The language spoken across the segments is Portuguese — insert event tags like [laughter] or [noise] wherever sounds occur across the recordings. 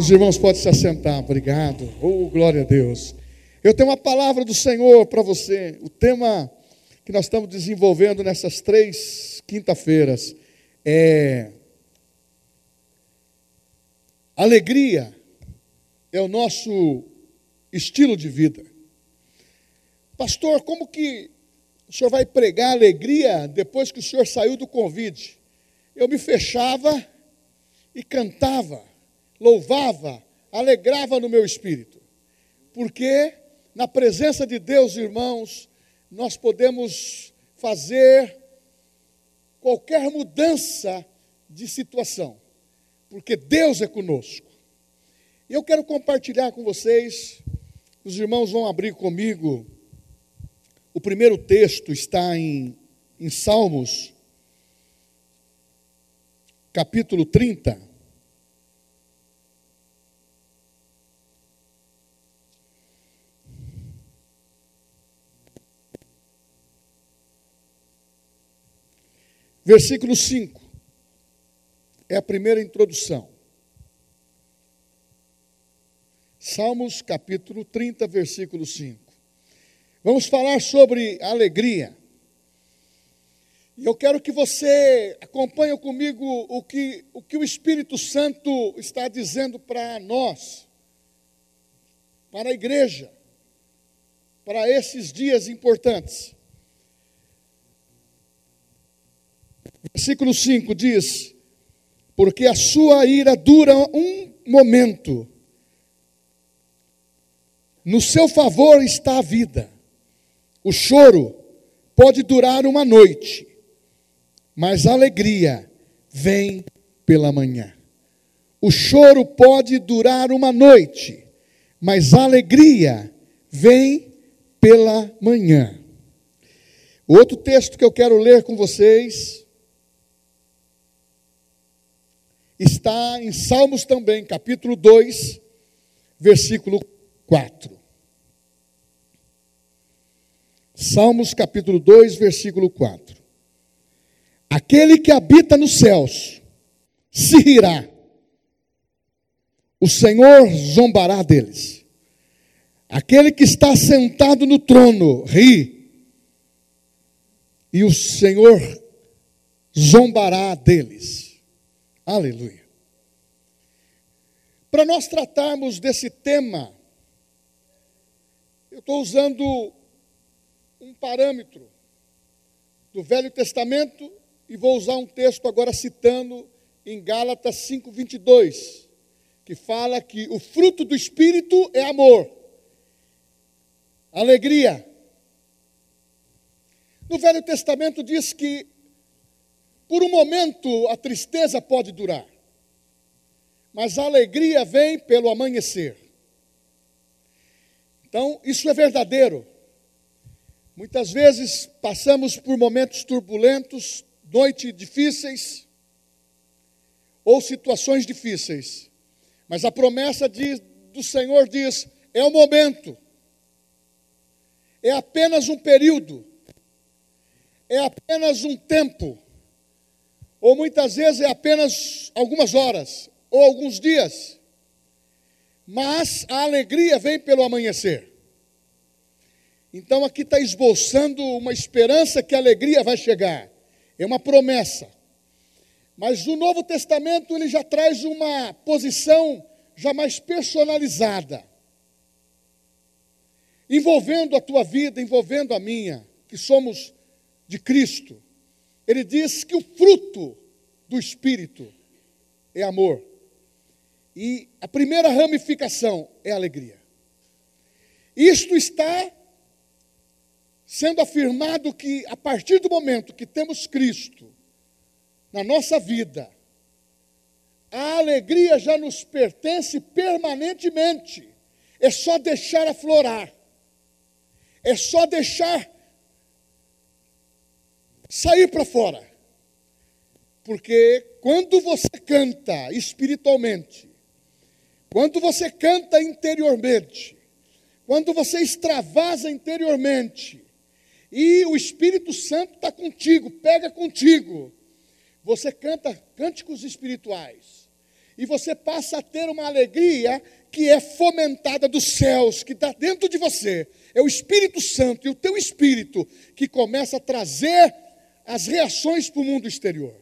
Os irmãos podem se assentar, obrigado. Oh, glória a Deus. Eu tenho uma palavra do Senhor para você. O tema que nós estamos desenvolvendo nessas três quinta-feiras é alegria é o nosso estilo de vida. Pastor, como que o senhor vai pregar alegria depois que o senhor saiu do convite? Eu me fechava e cantava, louvava, alegrava no meu espírito. Porque na presença de Deus, irmãos, nós podemos fazer qualquer mudança de situação, porque Deus é conosco. E eu quero compartilhar com vocês, os irmãos vão abrir comigo, o primeiro texto está em, em Salmos, capítulo 30. Versículo 5 é a primeira introdução. Salmos capítulo 30, versículo 5. Vamos falar sobre alegria. E eu quero que você acompanhe comigo o que, o que o Espírito Santo está dizendo para nós, para a igreja, para esses dias importantes. Versículo 5 diz: Porque a sua ira dura um momento, no seu favor está a vida. O choro pode durar uma noite, mas a alegria vem pela manhã. O choro pode durar uma noite, mas a alegria vem pela manhã. Outro texto que eu quero ler com vocês está em Salmos também, capítulo 2, versículo 4. Salmos capítulo 2, versículo 4. Aquele que habita nos céus se rirá, o Senhor zombará deles. Aquele que está sentado no trono ri, e o Senhor zombará deles. Aleluia. Para nós tratarmos desse tema, eu estou usando um parâmetro do Velho Testamento e vou usar um texto agora citando em Gálatas 5:22, que fala que o fruto do espírito é amor, alegria. No Velho Testamento diz que por um momento a tristeza pode durar, mas a alegria vem pelo amanhecer. Então, isso é verdadeiro. Muitas vezes passamos por momentos turbulentos, noites difíceis ou situações difíceis, mas a promessa diz, do Senhor diz: é o momento, é apenas um período, é apenas um tempo ou muitas vezes é apenas algumas horas, ou alguns dias. Mas a alegria vem pelo amanhecer. Então aqui está esboçando uma esperança que a alegria vai chegar. É uma promessa. Mas o Novo Testamento ele já traz uma posição já mais personalizada. Envolvendo a tua vida, envolvendo a minha, que somos de Cristo. Ele diz que o fruto do Espírito é amor. E a primeira ramificação é alegria. Isto está sendo afirmado que a partir do momento que temos Cristo na nossa vida, a alegria já nos pertence permanentemente. É só deixar aflorar. É só deixar sair para fora. Porque quando você canta espiritualmente, quando você canta interiormente, quando você extravasa interiormente, e o Espírito Santo está contigo, pega contigo, você canta cânticos espirituais. e você passa a ter uma alegria que é fomentada dos céus, que está dentro de você. É o Espírito Santo e o teu espírito que começa a trazer as reações para o mundo exterior.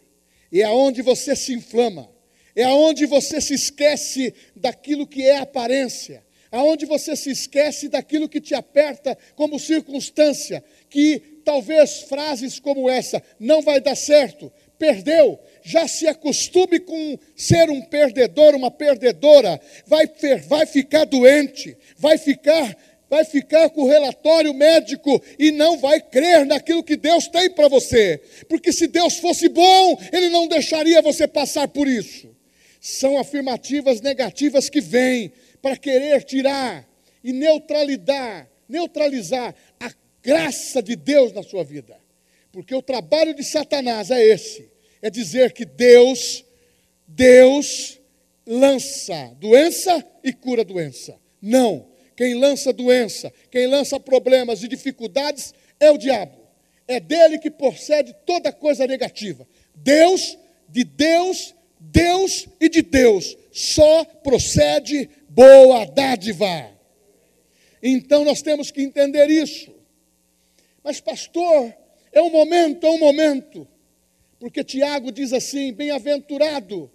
E é aonde você se inflama, é aonde você se esquece daquilo que é aparência, aonde você se esquece daquilo que te aperta como circunstância, que talvez frases como essa, não vai dar certo, perdeu, já se acostume com ser um perdedor, uma perdedora, vai, vai ficar doente, vai ficar, vai ficar com o relatório médico e não vai crer naquilo que Deus tem para você. Porque se Deus fosse bom, Ele não deixaria você passar por isso. São afirmativas negativas que vêm para querer tirar e neutralizar, neutralizar a graça de Deus na sua vida. Porque o trabalho de Satanás é esse: é dizer que Deus, Deus lança doença e cura doença. Não. Quem lança doença, quem lança problemas e dificuldades é o diabo. É dele que procede toda coisa negativa. Deus, de Deus, Deus e de Deus só procede boa dádiva. Então nós temos que entender isso. Mas, pastor, é um momento, é um momento. Porque Tiago diz assim: bem-aventurado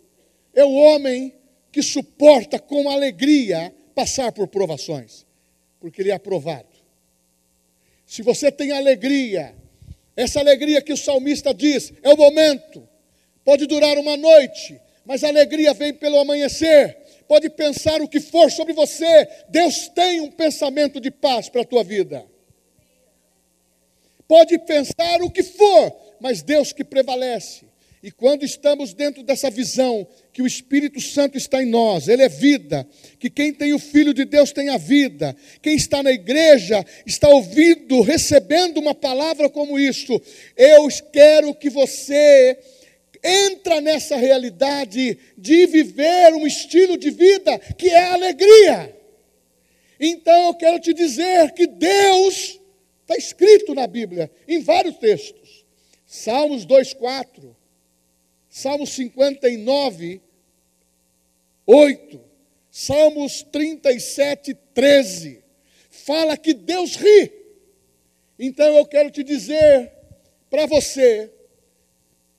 é o homem que suporta com alegria passar por provações, porque ele é aprovado. Se você tem alegria, essa alegria que o salmista diz, é o momento, pode durar uma noite, mas a alegria vem pelo amanhecer. Pode pensar o que for sobre você, Deus tem um pensamento de paz para a tua vida. Pode pensar o que for, mas Deus que prevalece. E quando estamos dentro dessa visão que o Espírito Santo está em nós, ele é vida, que quem tem o Filho de Deus tem a vida, quem está na igreja está ouvindo, recebendo uma palavra como isso. Eu quero que você entra nessa realidade de viver um estilo de vida que é alegria. Então eu quero te dizer que Deus está escrito na Bíblia, em vários textos. Salmos 2,4, Salmos 59, 8, Salmos 37, 13, fala que Deus ri. Então eu quero te dizer para você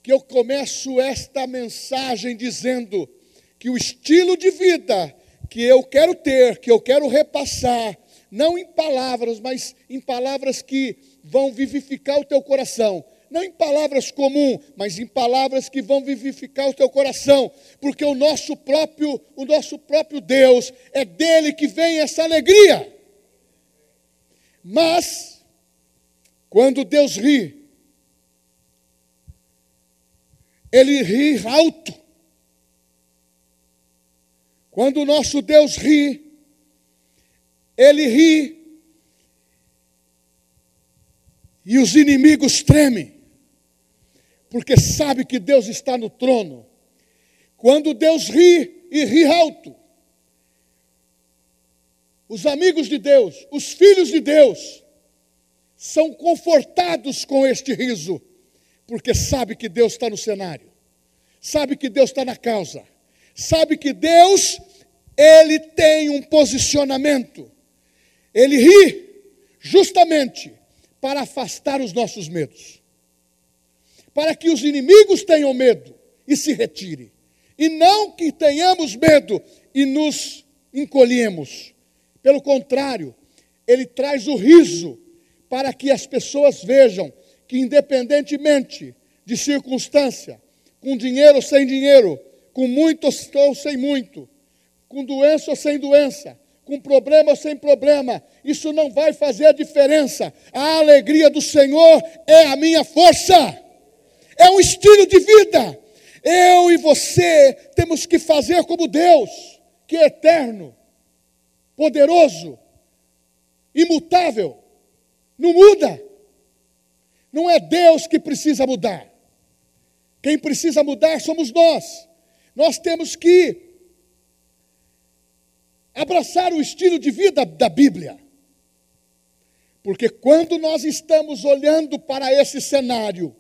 que eu começo esta mensagem dizendo que o estilo de vida que eu quero ter, que eu quero repassar, não em palavras, mas em palavras que vão vivificar o teu coração, não em palavras comuns, mas em palavras que vão vivificar o teu coração, porque o nosso próprio, o nosso próprio Deus é dele que vem essa alegria. Mas quando Deus ri, ele ri alto. Quando o nosso Deus ri, ele ri e os inimigos tremem porque sabe que Deus está no trono. Quando Deus ri e ri alto, os amigos de Deus, os filhos de Deus, são confortados com este riso, porque sabe que Deus está no cenário, sabe que Deus está na causa, sabe que Deus, Ele tem um posicionamento, Ele ri justamente para afastar os nossos medos para que os inimigos tenham medo e se retirem, e não que tenhamos medo e nos encolhemos. Pelo contrário, ele traz o riso para que as pessoas vejam que, independentemente de circunstância, com dinheiro ou sem dinheiro, com muito ou sem muito, com doença ou sem doença, com problema ou sem problema, isso não vai fazer a diferença. A alegria do Senhor é a minha força é um estilo de vida. Eu e você temos que fazer como Deus, que é eterno, poderoso, imutável, não muda. Não é Deus que precisa mudar. Quem precisa mudar somos nós. Nós temos que abraçar o estilo de vida da Bíblia. Porque quando nós estamos olhando para esse cenário,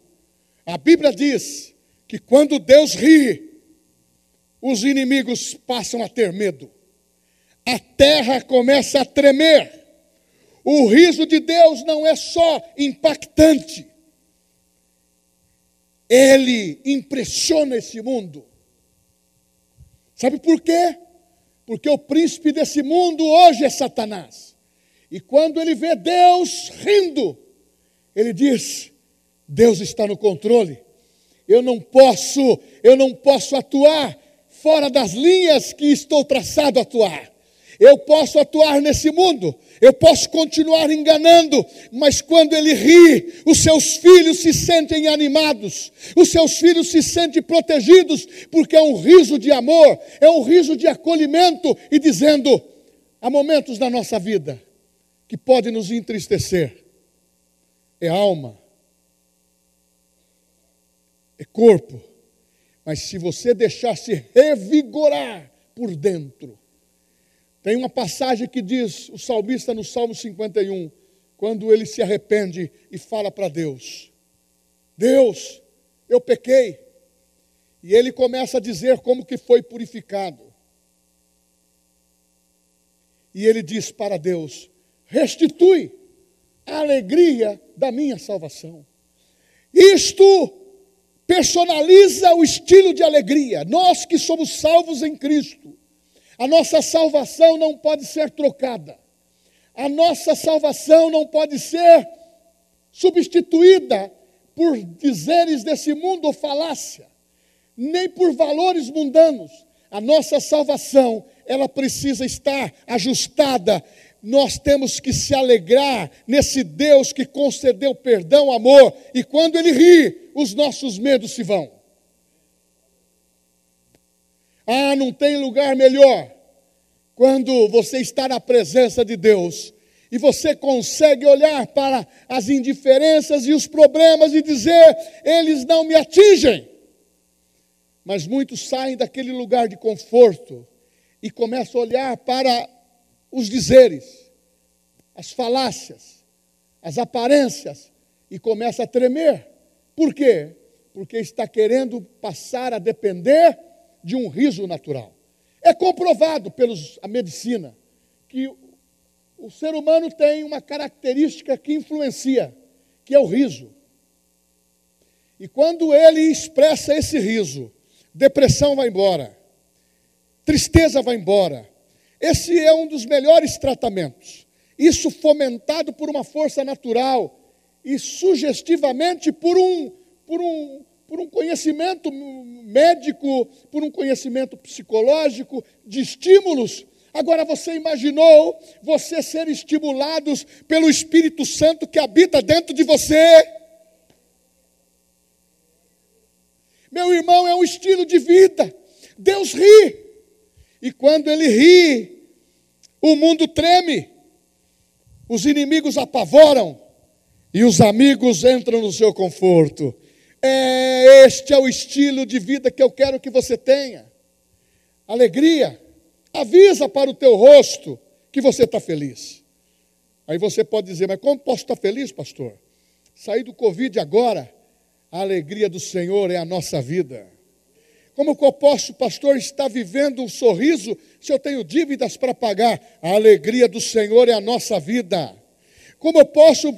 a Bíblia diz que quando Deus ri, os inimigos passam a ter medo. A terra começa a tremer. O riso de Deus não é só impactante, ele impressiona esse mundo. Sabe por quê? Porque o príncipe desse mundo hoje é Satanás. E quando ele vê Deus rindo, ele diz: Deus está no controle. Eu não posso, eu não posso atuar fora das linhas que estou traçado a atuar. Eu posso atuar nesse mundo, eu posso continuar enganando, mas quando ele ri, os seus filhos se sentem animados, os seus filhos se sentem protegidos, porque é um riso de amor, é um riso de acolhimento e dizendo: há momentos na nossa vida que podem nos entristecer, é alma, é corpo, mas se você deixar se revigorar por dentro, tem uma passagem que diz, o salmista no Salmo 51, quando ele se arrepende e fala para Deus: Deus, eu pequei. E ele começa a dizer como que foi purificado. E ele diz para Deus: restitui a alegria da minha salvação. Isto personaliza o estilo de alegria. Nós que somos salvos em Cristo, a nossa salvação não pode ser trocada. A nossa salvação não pode ser substituída por dizeres desse mundo ou falácia, nem por valores mundanos. A nossa salvação, ela precisa estar ajustada. Nós temos que se alegrar nesse Deus que concedeu perdão, amor, e quando ele ri, os nossos medos se vão. Ah, não tem lugar melhor. Quando você está na presença de Deus e você consegue olhar para as indiferenças e os problemas e dizer: eles não me atingem. Mas muitos saem daquele lugar de conforto e começam a olhar para os dizeres, as falácias, as aparências e começa a tremer. Por quê? Porque está querendo passar a depender de um riso natural. É comprovado pela medicina que o ser humano tem uma característica que influencia, que é o riso. E quando ele expressa esse riso, depressão vai embora, tristeza vai embora. Esse é um dos melhores tratamentos. Isso fomentado por uma força natural e sugestivamente por um, por um, por um conhecimento médico, por um conhecimento psicológico, de estímulos. Agora você imaginou você ser estimulados pelo Espírito Santo que habita dentro de você? Meu irmão, é um estilo de vida. Deus ri. E quando ele ri, o mundo treme. Os inimigos apavoram e os amigos entram no seu conforto. É, este é o estilo de vida que eu quero que você tenha. Alegria. Avisa para o teu rosto que você está feliz. Aí você pode dizer, mas como posso estar feliz, pastor? Sair do Covid agora, a alegria do Senhor é a nossa vida. Como que eu posso, pastor, estar vivendo um sorriso se eu tenho dívidas para pagar? A alegria do Senhor é a nossa vida. Como eu posso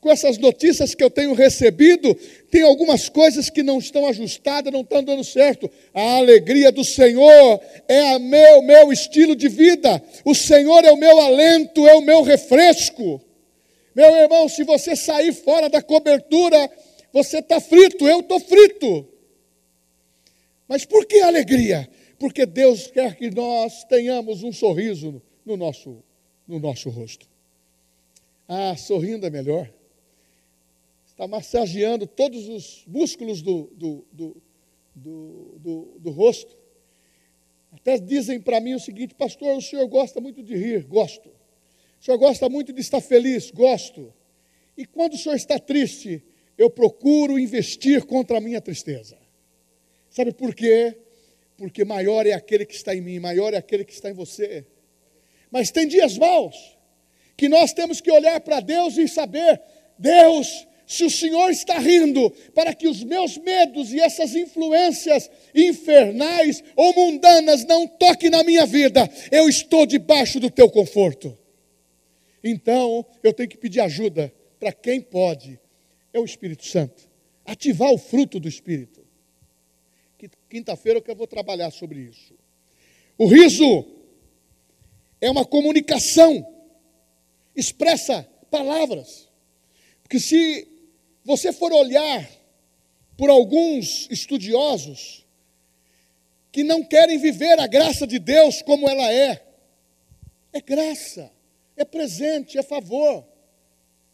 com essas notícias que eu tenho recebido, tem algumas coisas que não estão ajustadas, não estão dando certo. A alegria do Senhor é o meu, meu estilo de vida. O Senhor é o meu alento, é o meu refresco. Meu irmão, se você sair fora da cobertura, você está frito, eu estou frito. Mas por que alegria? Porque Deus quer que nós tenhamos um sorriso no nosso, no nosso rosto. Ah, sorrindo é melhor está massageando todos os músculos do, do, do, do, do rosto. Até dizem para mim o seguinte, pastor, o senhor gosta muito de rir, gosto. O senhor gosta muito de estar feliz, gosto. E quando o senhor está triste, eu procuro investir contra a minha tristeza. Sabe por quê? Porque maior é aquele que está em mim, maior é aquele que está em você. Mas tem dias maus que nós temos que olhar para Deus e saber: Deus, se o Senhor está rindo para que os meus medos e essas influências infernais ou mundanas não toquem na minha vida, eu estou debaixo do teu conforto. Então, eu tenho que pedir ajuda para quem pode, é o Espírito Santo. Ativar o fruto do Espírito. Quinta-feira que eu vou trabalhar sobre isso. O riso é uma comunicação, expressa palavras. Porque se você for olhar por alguns estudiosos que não querem viver a graça de Deus como ela é, é graça, é presente, é favor,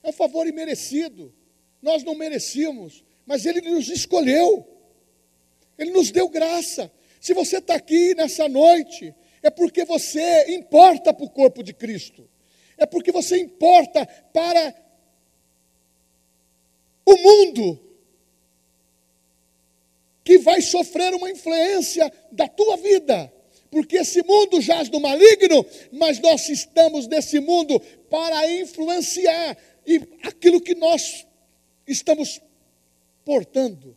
é um favor imerecido. Nós não merecíamos, mas Ele nos escolheu, Ele nos deu graça. Se você está aqui nessa noite, é porque você importa para o corpo de Cristo, é porque você importa para o mundo que vai sofrer uma influência da tua vida. Porque esse mundo jaz no maligno, mas nós estamos nesse mundo para influenciar e aquilo que nós estamos portando,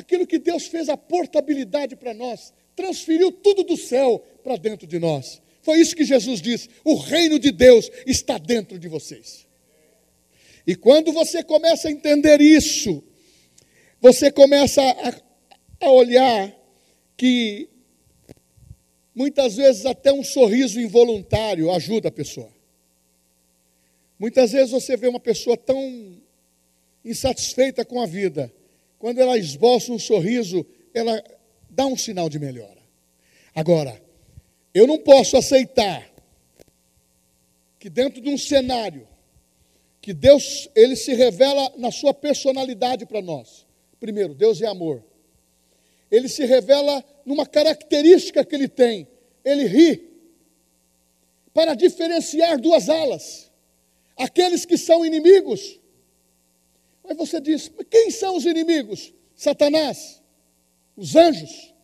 aquilo que Deus fez a portabilidade para nós, transferiu tudo do céu para dentro de nós. Foi isso que Jesus disse: o reino de Deus está dentro de vocês. E quando você começa a entender isso, você começa a, a olhar que muitas vezes até um sorriso involuntário ajuda a pessoa. Muitas vezes você vê uma pessoa tão insatisfeita com a vida, quando ela esboça um sorriso, ela dá um sinal de melhora. Agora, eu não posso aceitar que dentro de um cenário que Deus, ele se revela na sua personalidade para nós. Primeiro, Deus é amor. Ele se revela numa característica que ele tem. Ele ri para diferenciar duas alas. Aqueles que são inimigos. Mas você diz, quem são os inimigos? Satanás, os anjos,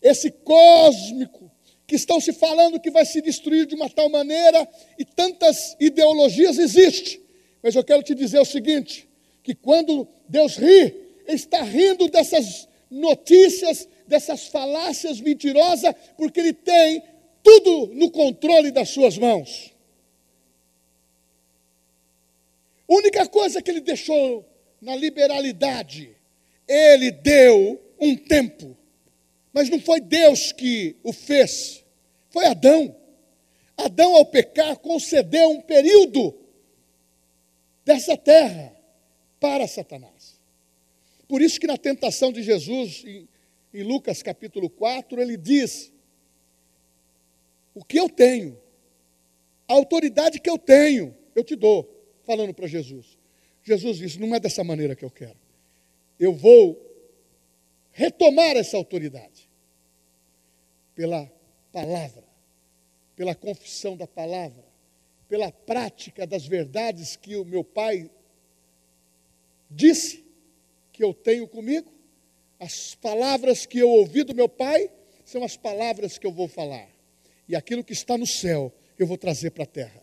esse cósmico que estão se falando que vai se destruir de uma tal maneira e tantas ideologias existem. Mas eu quero te dizer o seguinte: que quando Deus ri, Ele está rindo dessas notícias, dessas falácias mentirosas, porque Ele tem tudo no controle das suas mãos. A única coisa que Ele deixou na liberalidade, Ele deu um tempo. Mas não foi Deus que o fez, foi Adão. Adão, ao pecar, concedeu um período dessa terra para Satanás. Por isso que na tentação de Jesus, em, em Lucas capítulo 4, ele diz: O que eu tenho, a autoridade que eu tenho, eu te dou, falando para Jesus. Jesus disse: Não é dessa maneira que eu quero. Eu vou retomar essa autoridade pela palavra, pela confissão da palavra, pela prática das verdades que o meu pai disse que eu tenho comigo, as palavras que eu ouvi do meu pai são as palavras que eu vou falar. E aquilo que está no céu eu vou trazer para a terra.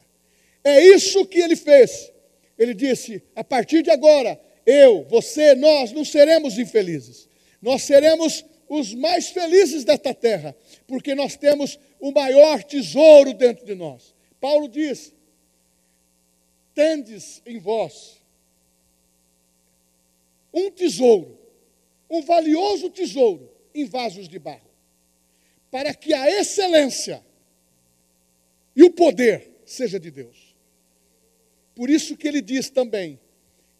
É isso que ele fez. Ele disse: a partir de agora, eu, você, nós não seremos infelizes. Nós seremos os mais felizes desta terra, porque nós temos o maior tesouro dentro de nós. Paulo diz: tendes em vós um tesouro, um valioso tesouro em vasos de barro, para que a excelência e o poder seja de Deus. Por isso que ele diz também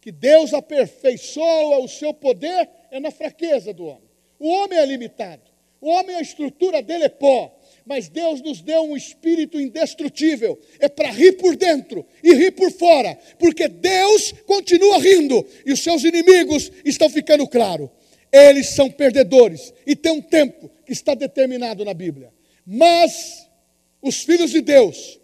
que Deus aperfeiçoa o seu poder é na fraqueza do homem. O homem é limitado. O homem, a estrutura dele é pó mas Deus nos deu um espírito indestrutível, é para rir por dentro e rir por fora, porque Deus continua rindo e os seus inimigos estão ficando claro. Eles são perdedores e tem um tempo que está determinado na Bíblia. Mas os filhos de Deus,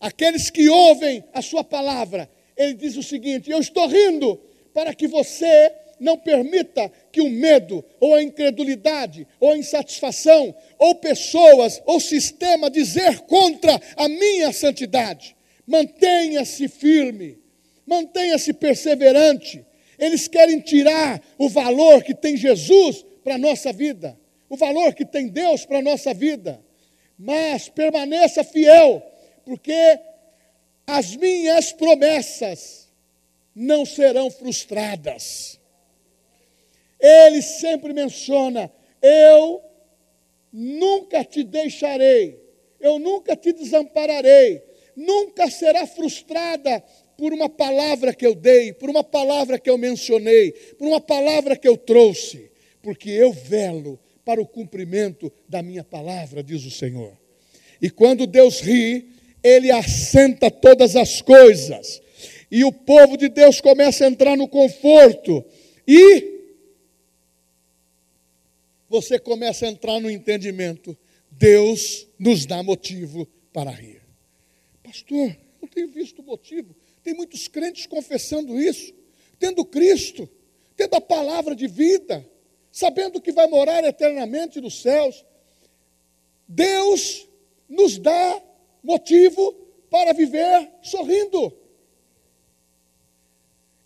aqueles que ouvem a sua palavra, ele diz o seguinte: Eu estou rindo para que você não permita que o medo, ou a incredulidade, ou a insatisfação, ou pessoas, ou sistema dizer contra a minha santidade. Mantenha-se firme, mantenha-se perseverante. Eles querem tirar o valor que tem Jesus para a nossa vida, o valor que tem Deus para a nossa vida. Mas permaneça fiel, porque as minhas promessas não serão frustradas. Ele sempre menciona: Eu nunca te deixarei, eu nunca te desampararei, nunca será frustrada por uma palavra que eu dei, por uma palavra que eu mencionei, por uma palavra que eu trouxe, porque eu velo para o cumprimento da minha palavra, diz o Senhor. E quando Deus ri, ele assenta todas as coisas, e o povo de Deus começa a entrar no conforto, e você começa a entrar no entendimento. Deus nos dá motivo para rir. Pastor, não tenho visto motivo. Tem muitos crentes confessando isso, tendo Cristo, tendo a palavra de vida, sabendo que vai morar eternamente nos céus. Deus nos dá motivo para viver sorrindo.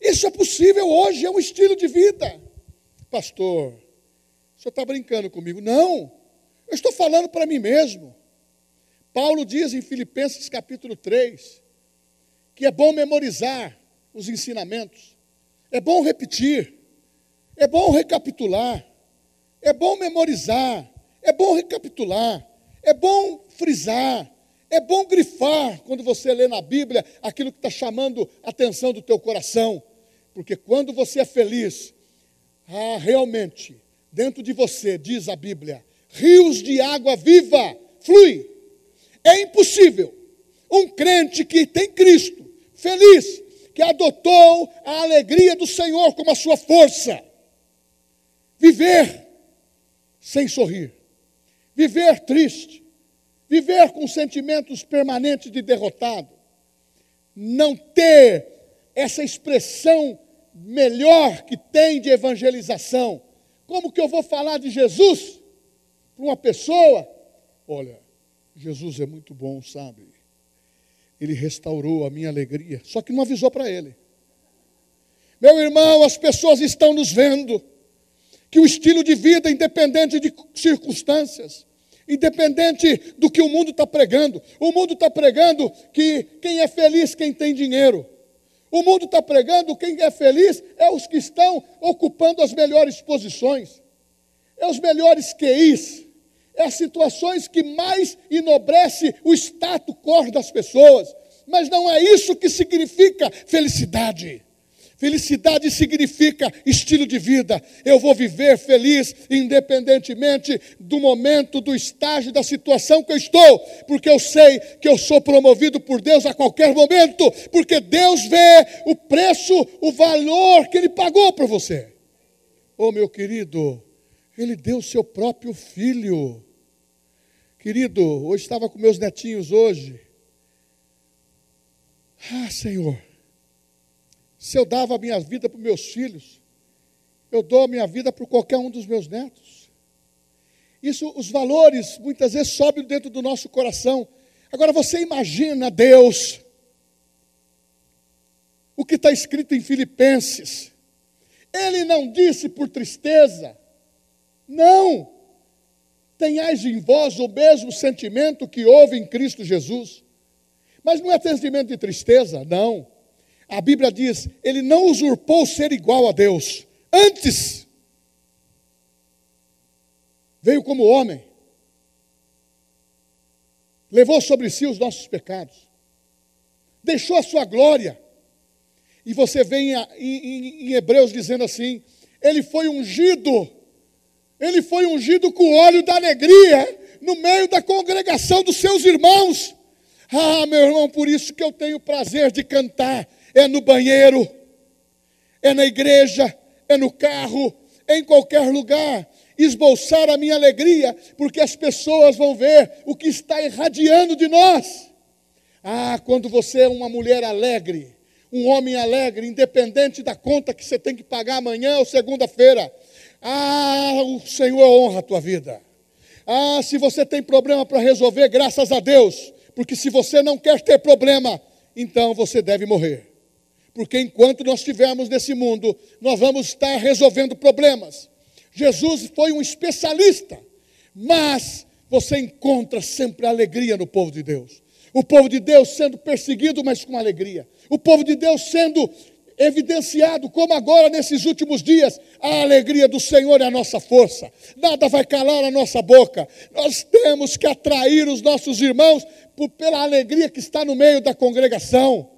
Isso é possível hoje, é um estilo de vida. Pastor, o senhor está brincando comigo? Não, eu estou falando para mim mesmo. Paulo diz em Filipenses capítulo 3 que é bom memorizar os ensinamentos, é bom repetir, é bom recapitular, é bom memorizar, é bom recapitular, é bom frisar, é bom grifar quando você lê na Bíblia aquilo que está chamando a atenção do teu coração, porque quando você é feliz, ah, realmente, dentro de você, diz a Bíblia, rios de água viva flui. É impossível um crente que tem Cristo, feliz, que adotou a alegria do Senhor como a sua força, viver sem sorrir, viver triste, viver com sentimentos permanentes de derrotado, não ter essa expressão melhor que tem de evangelização. Como que eu vou falar de Jesus para uma pessoa? Olha, Jesus é muito bom, sabe? Ele restaurou a minha alegria, só que não avisou para ele. Meu irmão, as pessoas estão nos vendo que o estilo de vida, independente de circunstâncias, independente do que o mundo está pregando. O mundo está pregando que quem é feliz, quem tem dinheiro. O mundo está pregando quem é feliz é os que estão ocupando as melhores posições, é os melhores QIs, é as situações que mais enobrece o status quo das pessoas. Mas não é isso que significa felicidade. Felicidade significa estilo de vida. Eu vou viver feliz, independentemente do momento, do estágio, da situação que eu estou, porque eu sei que eu sou promovido por Deus a qualquer momento, porque Deus vê o preço, o valor que Ele pagou para você. Oh, meu querido, Ele deu o seu próprio filho. Querido, hoje estava com meus netinhos hoje. Ah, Senhor se eu dava a minha vida para meus filhos, eu dou a minha vida para qualquer um dos meus netos. Isso, os valores muitas vezes sobem dentro do nosso coração. Agora você imagina Deus, o que está escrito em Filipenses. Ele não disse por tristeza, não. Tenhais em vós o mesmo sentimento que houve em Cristo Jesus. Mas não é sentimento de tristeza, não. A Bíblia diz: ele não usurpou ser igual a Deus. Antes, veio como homem, levou sobre si os nossos pecados, deixou a sua glória. E você vê em, em, em Hebreus dizendo assim: ele foi ungido, ele foi ungido com óleo da alegria no meio da congregação dos seus irmãos. Ah, meu irmão, por isso que eu tenho prazer de cantar é no banheiro, é na igreja, é no carro, é em qualquer lugar. Esboçar a minha alegria, porque as pessoas vão ver o que está irradiando de nós. Ah, quando você é uma mulher alegre, um homem alegre, independente da conta que você tem que pagar amanhã ou segunda-feira. Ah, o Senhor honra a tua vida. Ah, se você tem problema para resolver, graças a Deus, porque se você não quer ter problema, então você deve morrer porque enquanto nós estivermos nesse mundo, nós vamos estar resolvendo problemas. Jesus foi um especialista, mas você encontra sempre alegria no povo de Deus. O povo de Deus sendo perseguido, mas com alegria. O povo de Deus sendo evidenciado, como agora nesses últimos dias, a alegria do Senhor é a nossa força, nada vai calar a nossa boca. Nós temos que atrair os nossos irmãos por, pela alegria que está no meio da congregação.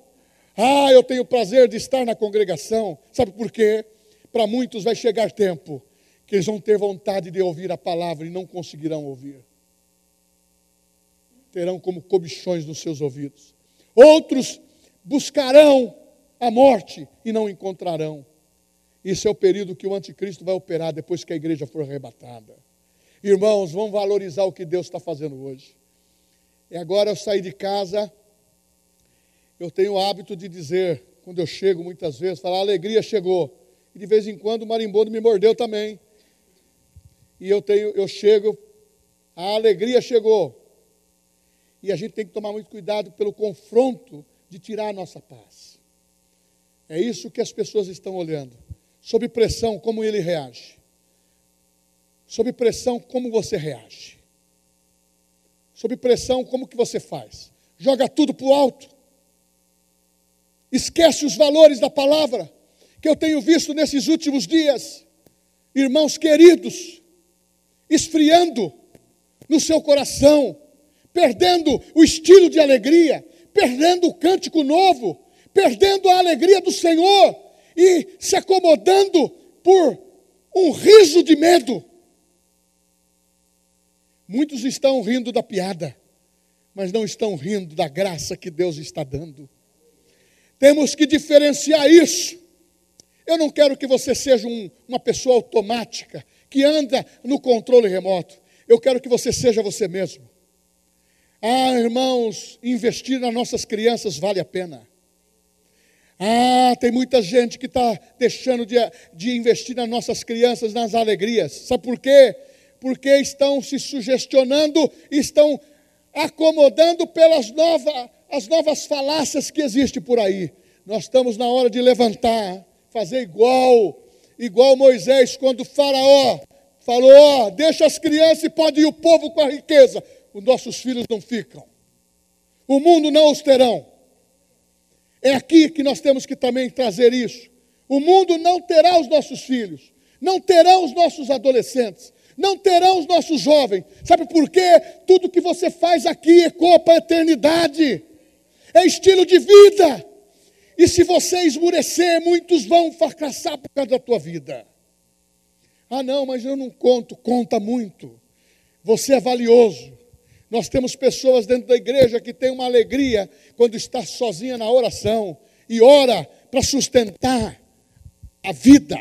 Ah, eu tenho prazer de estar na congregação, sabe por quê? Para muitos vai chegar tempo que eles vão ter vontade de ouvir a palavra e não conseguirão ouvir. Terão como cobichões nos seus ouvidos. Outros buscarão a morte e não encontrarão. Isso é o período que o anticristo vai operar depois que a igreja for arrebatada. Irmãos, vamos valorizar o que Deus está fazendo hoje. E agora eu saí de casa, eu tenho o hábito de dizer, quando eu chego muitas vezes, falar, a alegria chegou. E de vez em quando o marimbondo me mordeu também. E eu tenho, eu chego, a alegria chegou. E a gente tem que tomar muito cuidado pelo confronto de tirar a nossa paz. É isso que as pessoas estão olhando. Sob pressão, como ele reage. Sob pressão, como você reage. Sob pressão, como que você faz? Joga tudo para o alto. Esquece os valores da palavra que eu tenho visto nesses últimos dias. Irmãos queridos, esfriando no seu coração, perdendo o estilo de alegria, perdendo o cântico novo, perdendo a alegria do Senhor e se acomodando por um riso de medo. Muitos estão rindo da piada, mas não estão rindo da graça que Deus está dando. Temos que diferenciar isso. Eu não quero que você seja um, uma pessoa automática que anda no controle remoto. Eu quero que você seja você mesmo. Ah, irmãos, investir nas nossas crianças vale a pena. Ah, tem muita gente que está deixando de, de investir nas nossas crianças nas alegrias. Sabe por quê? Porque estão se sugestionando, estão acomodando pelas novas, as novas falácias que existem por aí. Nós estamos na hora de levantar, fazer igual, igual Moisés, quando Faraó falou: deixa as crianças e pode ir o povo com a riqueza. Os nossos filhos não ficam. O mundo não os terão. É aqui que nós temos que também trazer isso. O mundo não terá os nossos filhos, não terão os nossos adolescentes, não terão os nossos jovens. Sabe por quê? Tudo que você faz aqui ecoa para a eternidade. É estilo de vida. E se você esmurecer, muitos vão fracassar por causa da tua vida. Ah, não, mas eu não conto, conta muito. Você é valioso. Nós temos pessoas dentro da igreja que têm uma alegria quando está sozinha na oração e ora para sustentar a vida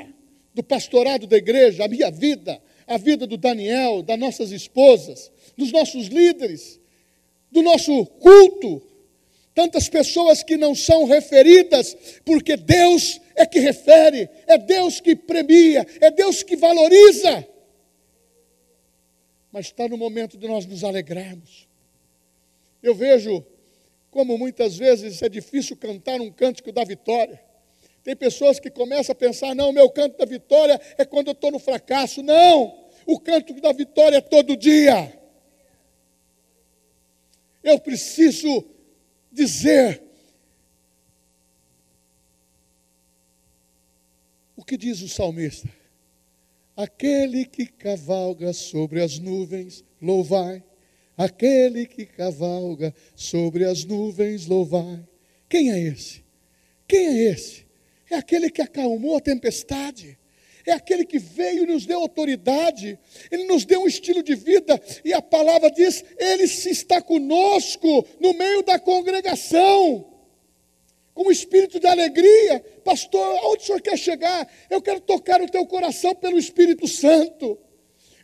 do pastorado da igreja, a minha vida, a vida do Daniel, das nossas esposas, dos nossos líderes, do nosso culto. Tantas pessoas que não são referidas, porque Deus é que refere, é Deus que premia, é Deus que valoriza mas está no momento de nós nos alegrarmos. Eu vejo como muitas vezes é difícil cantar um cântico da vitória. Tem pessoas que começam a pensar: não, meu canto da vitória é quando eu estou no fracasso. Não, o canto da vitória é todo dia. Eu preciso dizer o que diz o salmista. Aquele que cavalga sobre as nuvens, louvai. Aquele que cavalga sobre as nuvens, louvai. Quem é esse? Quem é esse? É aquele que acalmou a tempestade. É aquele que veio e nos deu autoridade, ele nos deu um estilo de vida, e a palavra diz: Ele se está conosco no meio da congregação com um espírito de alegria. Pastor, aonde o senhor quer chegar? Eu quero tocar o teu coração pelo Espírito Santo.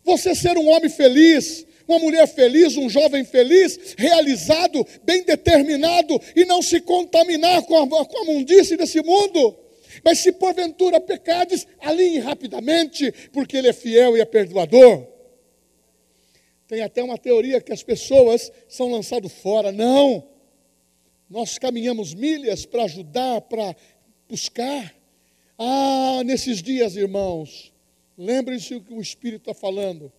Você ser um homem feliz, uma mulher feliz, um jovem feliz, realizado, bem determinado e não se contaminar com a, com a mundice desse mundo. Mas se porventura pecares, alinhe rapidamente, porque Ele é fiel e é perdoador. Tem até uma teoria que as pessoas são lançadas fora. Não. Nós caminhamos milhas para ajudar, para buscar. Ah, nesses dias, irmãos, lembrem-se o que o Espírito está falando.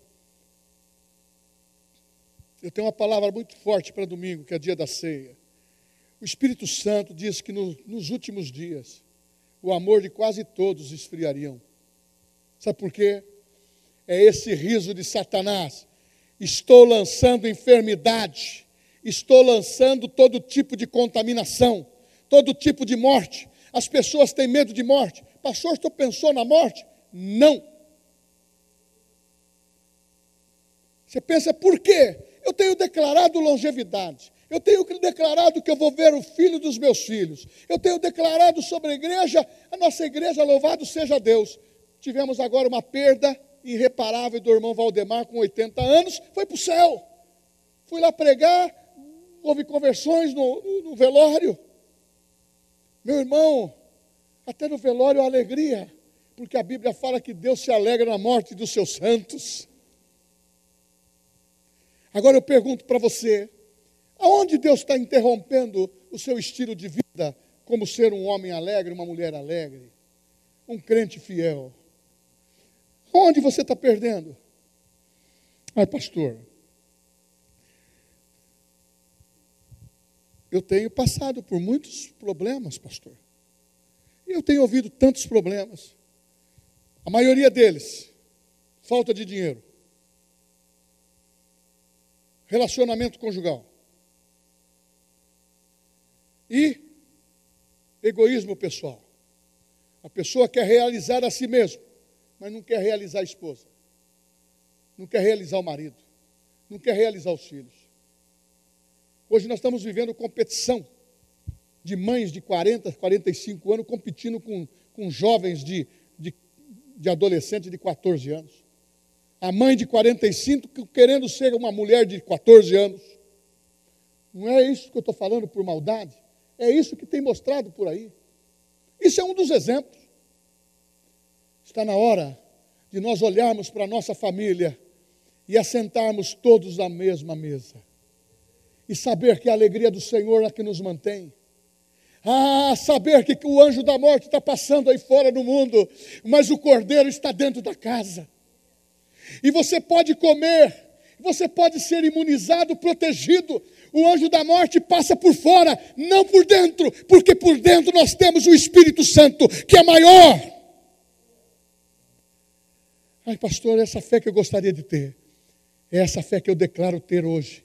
Eu tenho uma palavra muito forte para domingo, que é dia da ceia. O Espírito Santo diz que no, nos últimos dias o amor de quase todos esfriariam. Sabe por quê? É esse riso de Satanás. Estou lançando enfermidade, estou lançando todo tipo de contaminação, todo tipo de morte. As pessoas têm medo de morte. Pastor, tu pensou na morte? Não. Você pensa, por quê? Eu tenho declarado longevidade. Eu tenho declarado que eu vou ver o filho dos meus filhos. Eu tenho declarado sobre a igreja, a nossa igreja, louvado seja Deus. Tivemos agora uma perda irreparável do irmão Valdemar, com 80 anos, foi para o céu. Fui lá pregar, houve conversões no, no, no velório. Meu irmão, até no velório a alegria, porque a Bíblia fala que Deus se alegra na morte dos seus santos. Agora eu pergunto para você: aonde Deus está interrompendo o seu estilo de vida como ser um homem alegre, uma mulher alegre, um crente fiel? Onde você está perdendo? Ai, pastor, eu tenho passado por muitos problemas, pastor. Eu tenho ouvido tantos problemas. A maioria deles, falta de dinheiro relacionamento conjugal. E egoísmo pessoal. A pessoa quer realizar a si mesmo, mas não quer realizar a esposa. Não quer realizar o marido. Não quer realizar os filhos. Hoje nós estamos vivendo competição de mães de 40, 45 anos competindo com, com jovens de, de, de adolescentes de 14 anos a mãe de 45 querendo ser uma mulher de 14 anos. Não é isso que eu estou falando por maldade. É isso que tem mostrado por aí. Isso é um dos exemplos. Está na hora de nós olharmos para a nossa família e assentarmos todos à mesma mesa. E saber que a alegria do Senhor é a que nos mantém. Ah, saber que o anjo da morte está passando aí fora no mundo, mas o cordeiro está dentro da casa. E você pode comer, você pode ser imunizado, protegido. O anjo da morte passa por fora, não por dentro, porque por dentro nós temos o Espírito Santo, que é maior. Ai, pastor, essa fé que eu gostaria de ter, é essa fé que eu declaro ter hoje.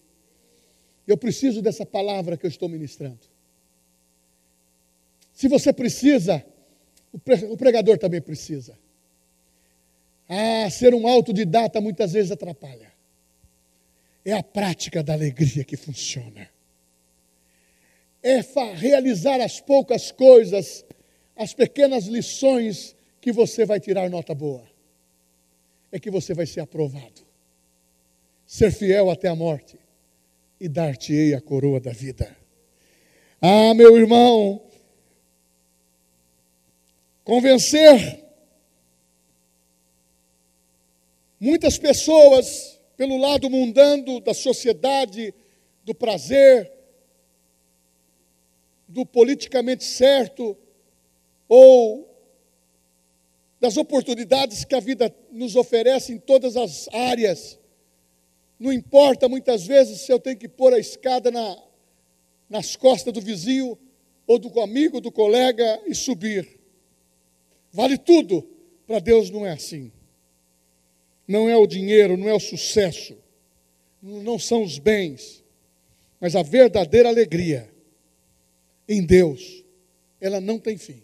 Eu preciso dessa palavra que eu estou ministrando. Se você precisa, o pregador também precisa. Ah, ser um autodidata muitas vezes atrapalha. É a prática da alegria que funciona. É realizar as poucas coisas, as pequenas lições que você vai tirar nota boa. É que você vai ser aprovado. Ser fiel até a morte e dar-te-ei a coroa da vida. Ah, meu irmão, convencer Muitas pessoas, pelo lado mundano da sociedade, do prazer, do politicamente certo, ou das oportunidades que a vida nos oferece em todas as áreas. Não importa muitas vezes se eu tenho que pôr a escada na, nas costas do vizinho ou do amigo, do colega e subir. Vale tudo. Para Deus não é assim não é o dinheiro, não é o sucesso, não são os bens, mas a verdadeira alegria em Deus, ela não tem fim.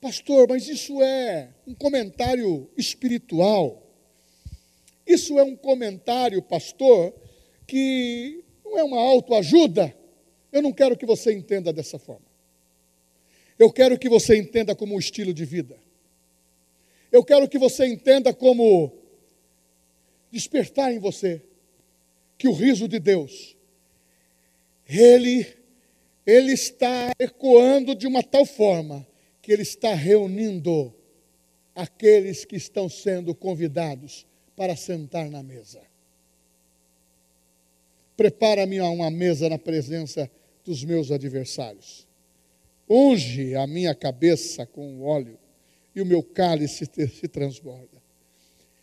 Pastor, mas isso é um comentário espiritual. Isso é um comentário, pastor, que não é uma autoajuda. Eu não quero que você entenda dessa forma. Eu quero que você entenda como um estilo de vida eu quero que você entenda como despertar em você que o riso de Deus, ele, ele está ecoando de uma tal forma que ele está reunindo aqueles que estão sendo convidados para sentar na mesa. Prepara-me uma mesa na presença dos meus adversários. unge a minha cabeça com óleo e o meu cálice se transborda.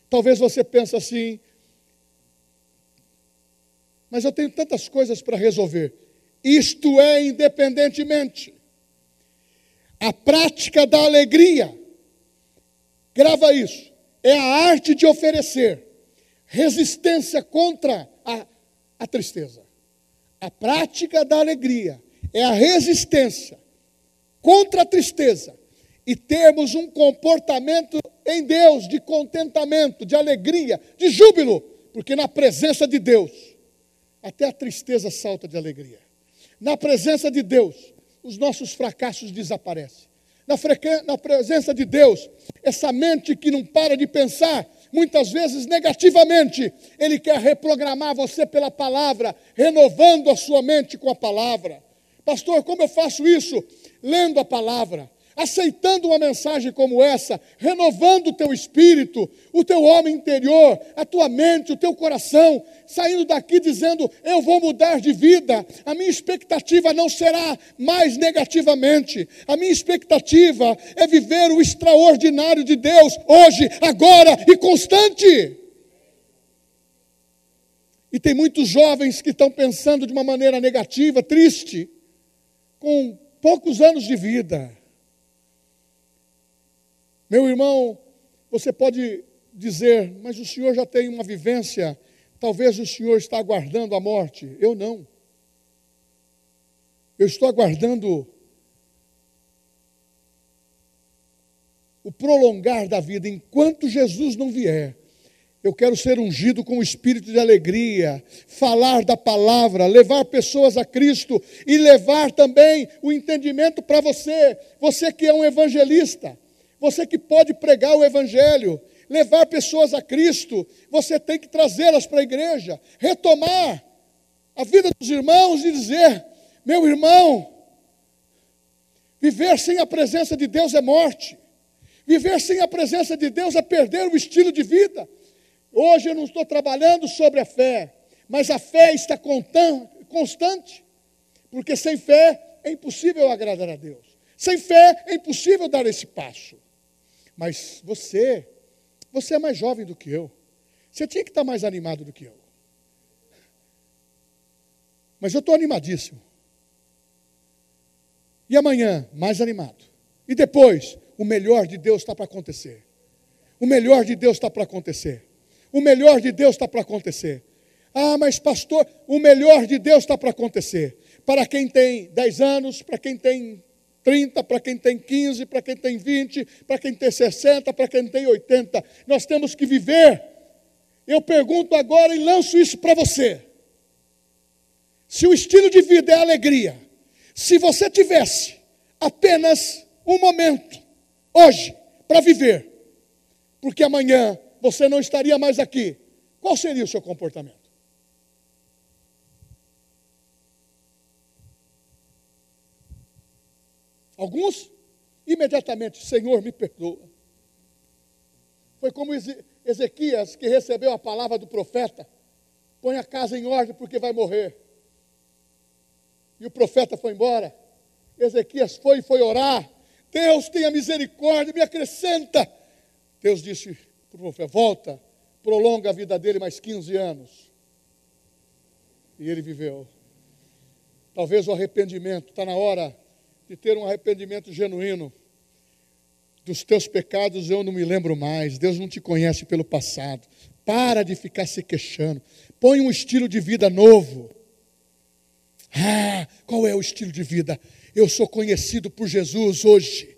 Talvez você pense assim, mas eu tenho tantas coisas para resolver. Isto é independentemente. A prática da alegria, grava isso, é a arte de oferecer resistência contra a, a tristeza. A prática da alegria é a resistência contra a tristeza e termos um comportamento em Deus de contentamento, de alegria, de júbilo, porque na presença de Deus, até a tristeza salta de alegria. Na presença de Deus, os nossos fracassos desaparecem. Na, na presença de Deus, essa mente que não para de pensar, muitas vezes negativamente, Ele quer reprogramar você pela palavra, renovando a sua mente com a palavra. Pastor, como eu faço isso? Lendo a palavra, aceitando uma mensagem como essa, renovando o teu espírito, o teu homem interior, a tua mente, o teu coração, saindo daqui dizendo: Eu vou mudar de vida. A minha expectativa não será mais negativamente, a minha expectativa é viver o extraordinário de Deus hoje, agora e constante. E tem muitos jovens que estão pensando de uma maneira negativa, triste, com poucos anos de vida meu irmão, você pode dizer, mas o senhor já tem uma vivência, talvez o senhor está aguardando a morte. Eu não. Eu estou aguardando o prolongar da vida enquanto Jesus não vier. Eu quero ser ungido com o espírito de alegria, falar da palavra, levar pessoas a Cristo e levar também o entendimento para você, você que é um evangelista. Você que pode pregar o Evangelho, levar pessoas a Cristo, você tem que trazê-las para a igreja, retomar a vida dos irmãos e dizer: meu irmão, viver sem a presença de Deus é morte, viver sem a presença de Deus é perder o estilo de vida. Hoje eu não estou trabalhando sobre a fé, mas a fé está constante, porque sem fé é impossível agradar a Deus, sem fé é impossível dar esse passo. Mas você, você é mais jovem do que eu. Você tinha que estar mais animado do que eu. Mas eu estou animadíssimo. E amanhã, mais animado. E depois, o melhor de Deus está para acontecer. O melhor de Deus está para acontecer. O melhor de Deus está para acontecer. Ah, mas pastor, o melhor de Deus está para acontecer. Para quem tem 10 anos, para quem tem 30, para quem tem 15, para quem tem 20, para quem tem 60, para quem tem 80. Nós temos que viver. Eu pergunto agora e lanço isso para você. Se o estilo de vida é alegria, se você tivesse apenas um momento, hoje, para viver, porque amanhã você não estaria mais aqui, qual seria o seu comportamento? Alguns, imediatamente, Senhor, me perdoa. Foi como Ezequias que recebeu a palavra do profeta: põe a casa em ordem porque vai morrer. E o profeta foi embora. Ezequias foi e foi orar. Deus tenha misericórdia, me acrescenta. Deus disse para o profeta: volta, prolonga a vida dele mais 15 anos. E ele viveu. Talvez o arrependimento, está na hora de ter um arrependimento genuíno. Dos teus pecados eu não me lembro mais. Deus não te conhece pelo passado. Para de ficar se queixando. Põe um estilo de vida novo. Ah, qual é o estilo de vida? Eu sou conhecido por Jesus hoje.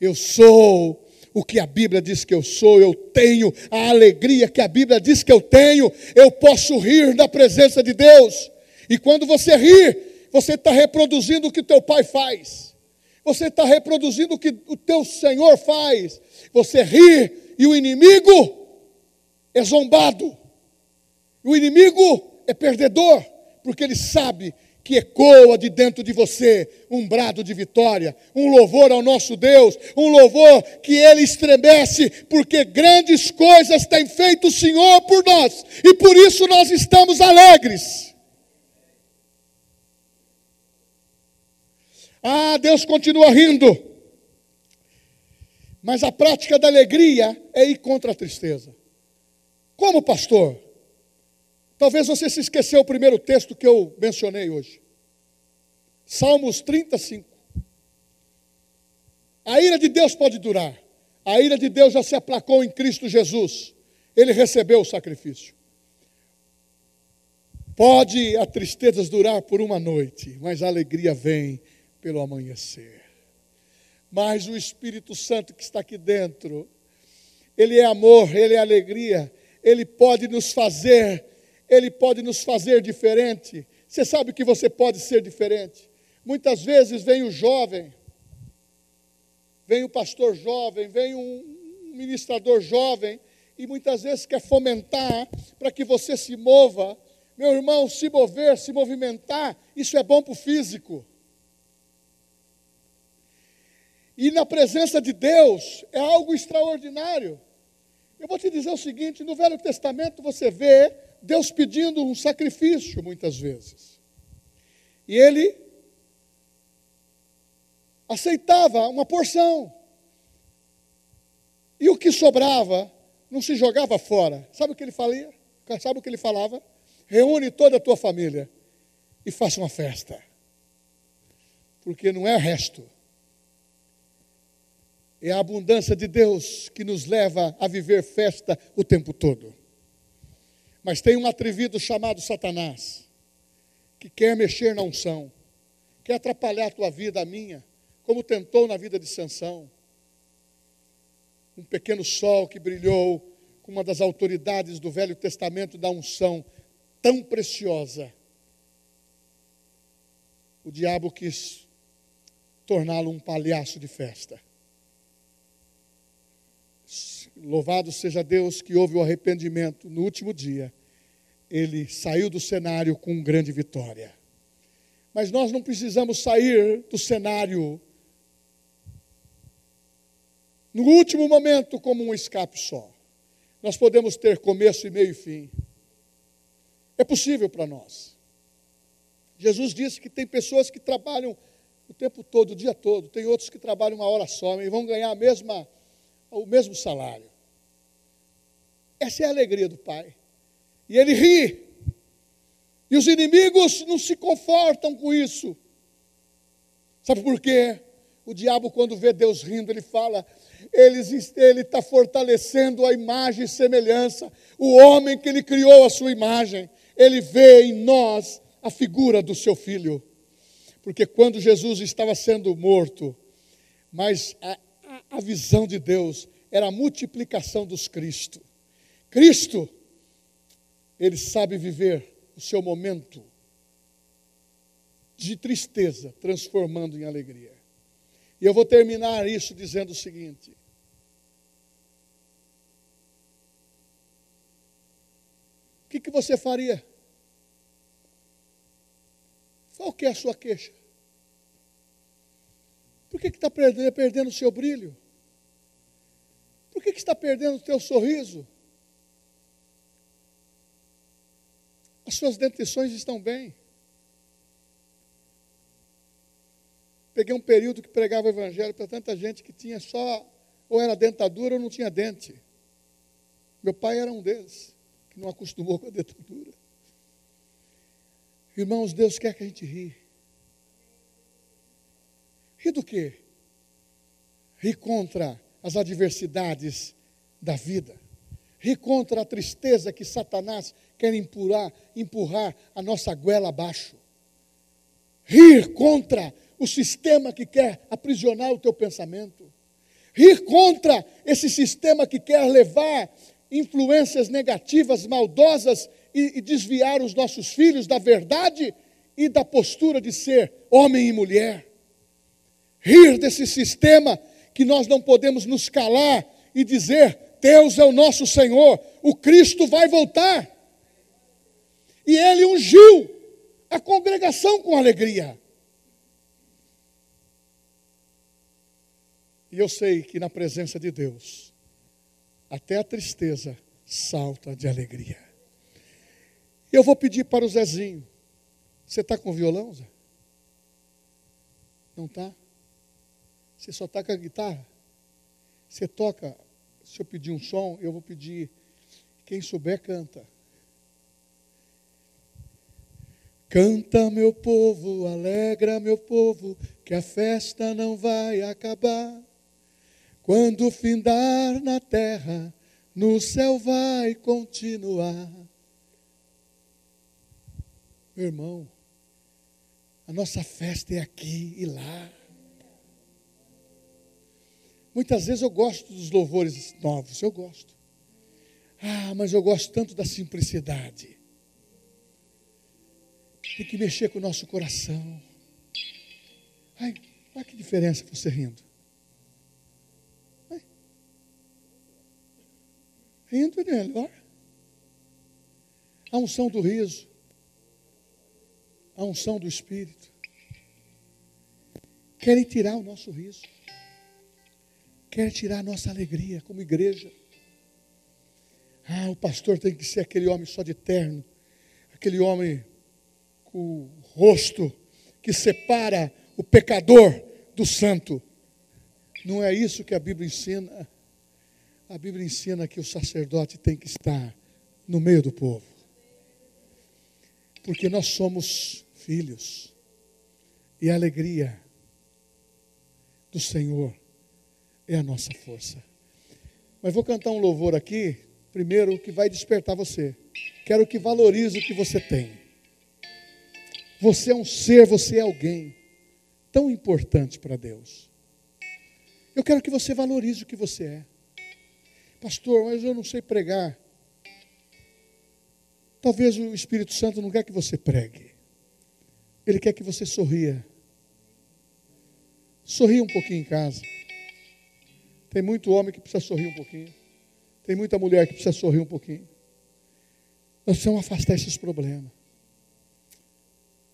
Eu sou o que a Bíblia diz que eu sou, eu tenho a alegria que a Bíblia diz que eu tenho, eu posso rir na presença de Deus. E quando você rir, você está reproduzindo o que teu pai faz. Você está reproduzindo o que o teu Senhor faz. Você ri e o inimigo é zombado. O inimigo é perdedor, porque ele sabe que ecoa de dentro de você um brado de vitória, um louvor ao nosso Deus, um louvor que ele estremece, porque grandes coisas tem feito o Senhor por nós, e por isso nós estamos alegres. Ah, Deus continua rindo. Mas a prática da alegria é ir contra a tristeza. Como pastor? Talvez você se esqueceu o primeiro texto que eu mencionei hoje. Salmos 35. A ira de Deus pode durar. A ira de Deus já se aplacou em Cristo Jesus. Ele recebeu o sacrifício. Pode a tristeza durar por uma noite, mas a alegria vem pelo amanhecer. Mas o Espírito Santo que está aqui dentro, ele é amor, ele é alegria, ele pode nos fazer, ele pode nos fazer diferente. Você sabe que você pode ser diferente. Muitas vezes vem o jovem, vem o pastor jovem, vem um ministrador jovem, e muitas vezes quer fomentar para que você se mova. Meu irmão, se mover, se movimentar, isso é bom para o físico. E na presença de Deus é algo extraordinário. Eu vou te dizer o seguinte: no Velho Testamento você vê Deus pedindo um sacrifício muitas vezes. E ele aceitava uma porção. E o que sobrava não se jogava fora. Sabe o que ele falava? Sabe o que ele falava? Reúne toda a tua família e faça uma festa. Porque não é resto. É a abundância de Deus que nos leva a viver festa o tempo todo. Mas tem um atrevido chamado Satanás, que quer mexer na unção, quer atrapalhar a tua vida, a minha, como tentou na vida de Sansão. Um pequeno sol que brilhou com uma das autoridades do Velho Testamento da unção tão preciosa. O diabo quis torná-lo um palhaço de festa. Louvado seja Deus que houve o arrependimento no último dia. Ele saiu do cenário com grande vitória. Mas nós não precisamos sair do cenário no último momento como um escape só. Nós podemos ter começo e meio e fim. É possível para nós. Jesus disse que tem pessoas que trabalham o tempo todo, o dia todo, tem outros que trabalham uma hora só e vão ganhar mesma, o mesmo salário. Essa é a alegria do Pai. E ele ri. E os inimigos não se confortam com isso. Sabe por quê? O diabo, quando vê Deus rindo, ele fala: ele está fortalecendo a imagem e semelhança. O homem que ele criou a sua imagem, ele vê em nós a figura do seu filho. Porque quando Jesus estava sendo morto, mas a, a, visão de Deus era a multiplicação dos Cristo. Cristo, ele sabe viver o seu momento de tristeza, transformando em alegria. E eu vou terminar isso dizendo o seguinte: o que, que você faria? Qual que é a sua queixa? Por que está perdendo, perdendo o seu brilho? Por que, que está perdendo o teu sorriso? As suas dentições estão bem. Peguei um período que pregava o evangelho para tanta gente que tinha só, ou era dentadura ou não tinha dente. Meu pai era um deles, que não acostumou [laughs] com a dentadura. Irmãos, Deus quer que a gente ri. Ri do quê? Ri contra as adversidades da vida. Ri contra a tristeza que Satanás quer empurrar, empurrar a nossa goela abaixo. Rir contra o sistema que quer aprisionar o teu pensamento. Rir contra esse sistema que quer levar influências negativas, maldosas e, e desviar os nossos filhos da verdade e da postura de ser homem e mulher. Rir desse sistema que nós não podemos nos calar e dizer: Deus é o nosso Senhor, o Cristo vai voltar. E ele ungiu a congregação com alegria. E eu sei que na presença de Deus, até a tristeza salta de alegria. Eu vou pedir para o Zezinho. Você está com violão, Zé? Não está? Você só está com a guitarra? Você toca, se eu pedir um som, eu vou pedir. Quem souber, canta. Canta, meu povo, alegra, meu povo, que a festa não vai acabar. Quando findar na terra, no céu vai continuar. Meu irmão, a nossa festa é aqui e lá. Muitas vezes eu gosto dos louvores novos, eu gosto. Ah, mas eu gosto tanto da simplicidade tem que mexer com o nosso coração. Ai, olha que diferença você rindo. Ai. Rindo é melhor. A unção do riso, a unção do Espírito. Querem tirar o nosso riso, querem tirar a nossa alegria como igreja. Ah, o pastor tem que ser aquele homem só de terno, aquele homem o rosto que separa o pecador do santo. Não é isso que a Bíblia ensina. A Bíblia ensina que o sacerdote tem que estar no meio do povo. Porque nós somos filhos. E a alegria do Senhor é a nossa força. Mas vou cantar um louvor aqui, primeiro, que vai despertar você. Quero que valorize o que você tem. Você é um ser, você é alguém tão importante para Deus. Eu quero que você valorize o que você é. Pastor, mas eu não sei pregar. Talvez o Espírito Santo não quer que você pregue. Ele quer que você sorria. Sorria um pouquinho em casa. Tem muito homem que precisa sorrir um pouquinho. Tem muita mulher que precisa sorrir um pouquinho. Nós precisamos afastar esses problemas.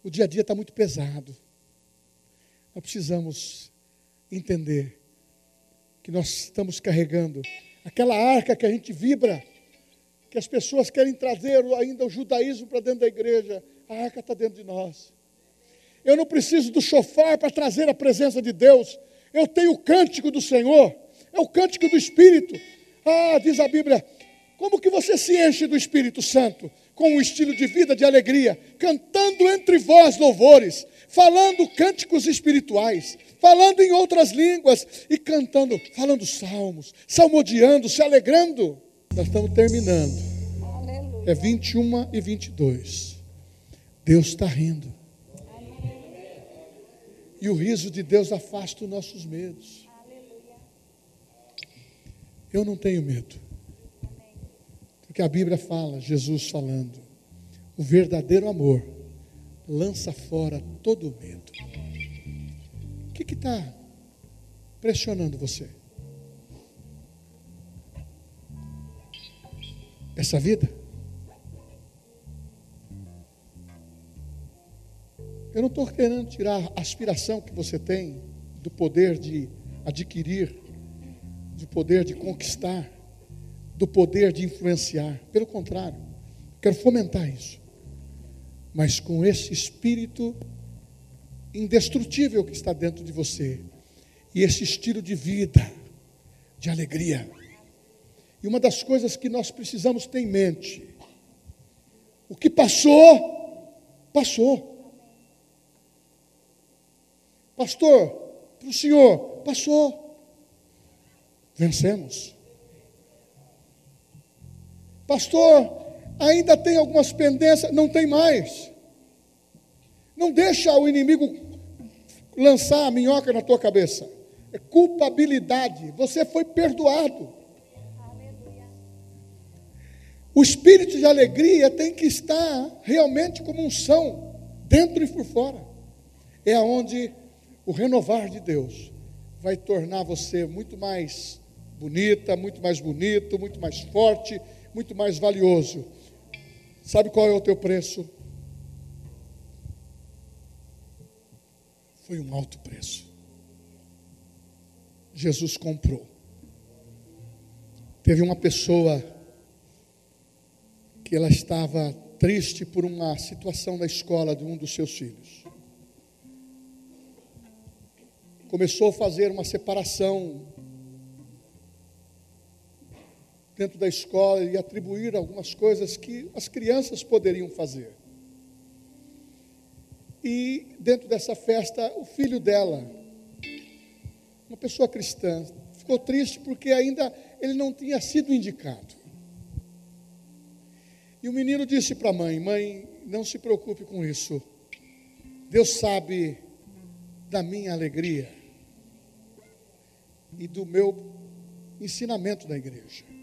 O dia a dia está muito pesado. Nós precisamos entender que nós estamos carregando aquela arca que a gente vibra, que as pessoas querem trazer ainda o judaísmo para dentro da igreja. A arca está dentro de nós. Eu não preciso do chofar para trazer a presença de Deus. Eu tenho o cântico do Senhor, é o cântico do Espírito. Ah, diz a Bíblia, como que você se enche do Espírito Santo? com um estilo de vida de alegria, cantando entre vós louvores, falando cânticos espirituais, falando em outras línguas e cantando, falando salmos, salmodiando, se alegrando. Nós estamos terminando. É 21 e 22. Deus está rindo. E o riso de Deus afasta os nossos medos. Eu não tenho medo. Porque a Bíblia fala, Jesus falando, o verdadeiro amor lança fora todo o medo. O que está pressionando você? Essa vida? Eu não estou querendo tirar a aspiração que você tem do poder de adquirir, do poder de conquistar do poder de influenciar. Pelo contrário, quero fomentar isso. Mas com esse espírito indestrutível que está dentro de você, e esse estilo de vida, de alegria. E uma das coisas que nós precisamos ter em mente: o que passou, passou. Pastor, para o senhor, passou. Vencemos. Pastor, ainda tem algumas pendências, não tem mais. Não deixa o inimigo lançar a minhoca na tua cabeça. É culpabilidade. Você foi perdoado. O espírito de alegria tem que estar realmente como um são, dentro e por fora. É aonde o renovar de Deus vai tornar você muito mais bonita, muito mais bonito, muito mais forte, muito mais valioso. Sabe qual é o teu preço? Foi um alto preço. Jesus comprou. Teve uma pessoa que ela estava triste por uma situação na escola de um dos seus filhos. começou a fazer uma separação dentro da escola e atribuir algumas coisas que as crianças poderiam fazer. E dentro dessa festa, o filho dela, uma pessoa cristã, ficou triste porque ainda ele não tinha sido indicado. E o menino disse para a mãe: Mãe, não se preocupe com isso. Deus sabe da minha alegria e do meu ensinamento da igreja.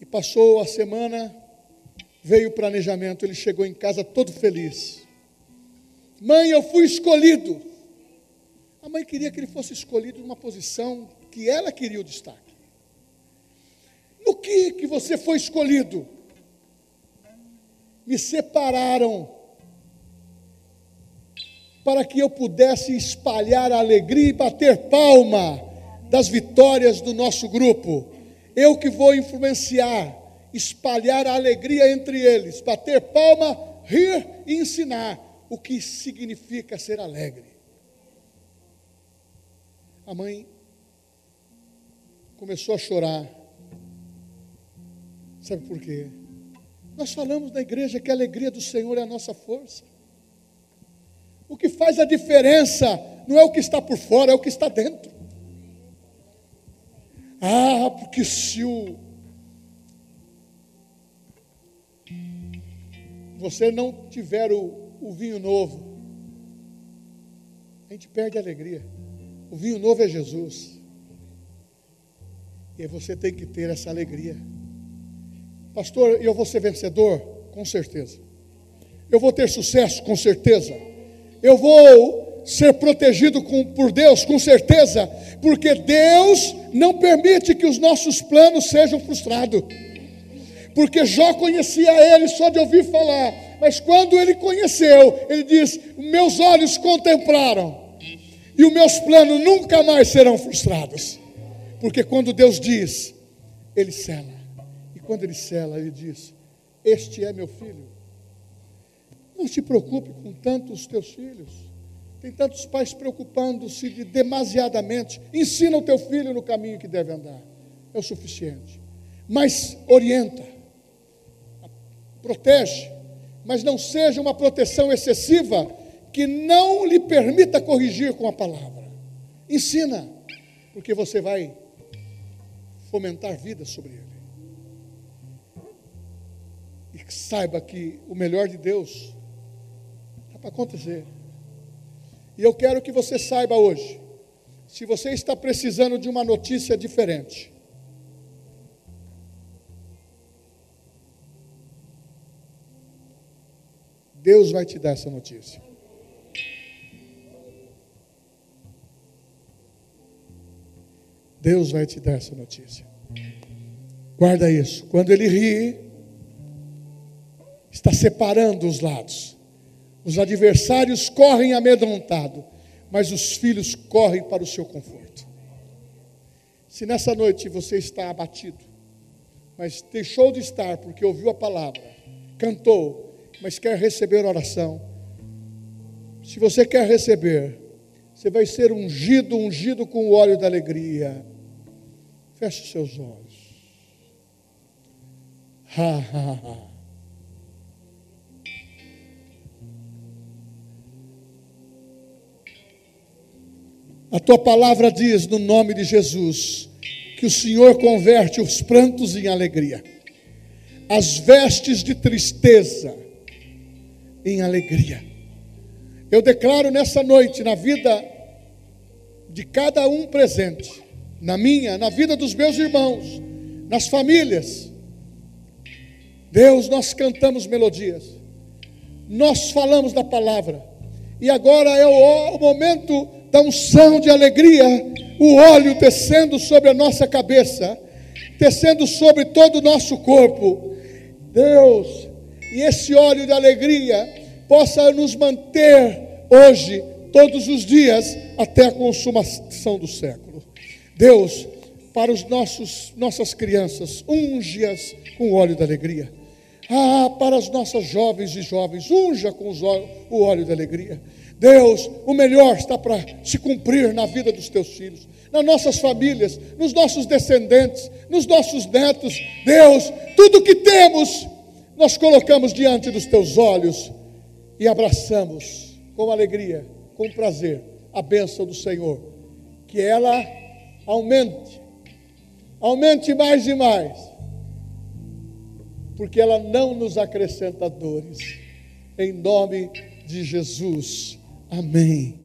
E passou a semana, veio o planejamento, ele chegou em casa todo feliz. Mãe, eu fui escolhido. A mãe queria que ele fosse escolhido numa posição que ela queria o destaque. No que que você foi escolhido? Me separaram para que eu pudesse espalhar a alegria e bater palma das vitórias do nosso grupo. Eu que vou influenciar, espalhar a alegria entre eles, bater palma, rir e ensinar o que significa ser alegre. A mãe começou a chorar. Sabe por quê? Nós falamos na igreja que a alegria do Senhor é a nossa força. O que faz a diferença não é o que está por fora, é o que está dentro. Ah, porque se o você não tiver o, o vinho novo, a gente perde a alegria. O vinho novo é Jesus. E você tem que ter essa alegria. Pastor, eu vou ser vencedor? Com certeza. Eu vou ter sucesso? Com certeza. Eu vou ser protegido com, por Deus? Com certeza. Porque Deus não permite que os nossos planos sejam frustrados. Porque Jó conhecia ele só de ouvir falar. Mas quando ele conheceu, ele diz: Meus olhos contemplaram. E os meus planos nunca mais serão frustrados. Porque quando Deus diz, Ele cela. E quando Ele cela, Ele diz: Este é meu filho. Não se preocupe com tantos teus filhos. Tem tantos pais preocupando-se de demasiadamente. Ensina o teu filho no caminho que deve andar. É o suficiente. Mas orienta, protege, mas não seja uma proteção excessiva que não lhe permita corrigir com a palavra. Ensina, porque você vai fomentar vida sobre ele. E saiba que o melhor de Deus está para acontecer. E eu quero que você saiba hoje, se você está precisando de uma notícia diferente, Deus vai te dar essa notícia. Deus vai te dar essa notícia. Guarda isso. Quando ele ri, está separando os lados. Os adversários correm amedrontados, mas os filhos correm para o seu conforto. Se nessa noite você está abatido, mas deixou de estar porque ouviu a palavra, cantou, mas quer receber oração, se você quer receber, você vai ser ungido, ungido com o óleo da alegria. Feche seus olhos. Ha, ha, ha. A tua palavra diz, no nome de Jesus, que o Senhor converte os prantos em alegria, as vestes de tristeza em alegria. Eu declaro nessa noite, na vida de cada um presente, na minha, na vida dos meus irmãos, nas famílias. Deus, nós cantamos melodias, nós falamos da palavra, e agora é o, momento da unção de alegria, o óleo descendo sobre a nossa cabeça, descendo sobre todo o nosso corpo. Deus, e esse óleo de alegria possa nos manter hoje, todos os dias, até a consumação do século. Deus, para os nossos nossas crianças, unge-as com o óleo da alegria. Ah, para as nossas jovens e jovens, unja com o óleo da alegria. Deus, o melhor está para se cumprir na vida dos teus filhos, nas nossas famílias, nos nossos descendentes, nos nossos netos. Deus, tudo que temos, nós colocamos diante dos teus olhos e abraçamos com alegria, com prazer, a bênção do Senhor. Que ela aumente, aumente mais e mais, porque ela não nos acrescenta dores. Em nome de Jesus. Amém.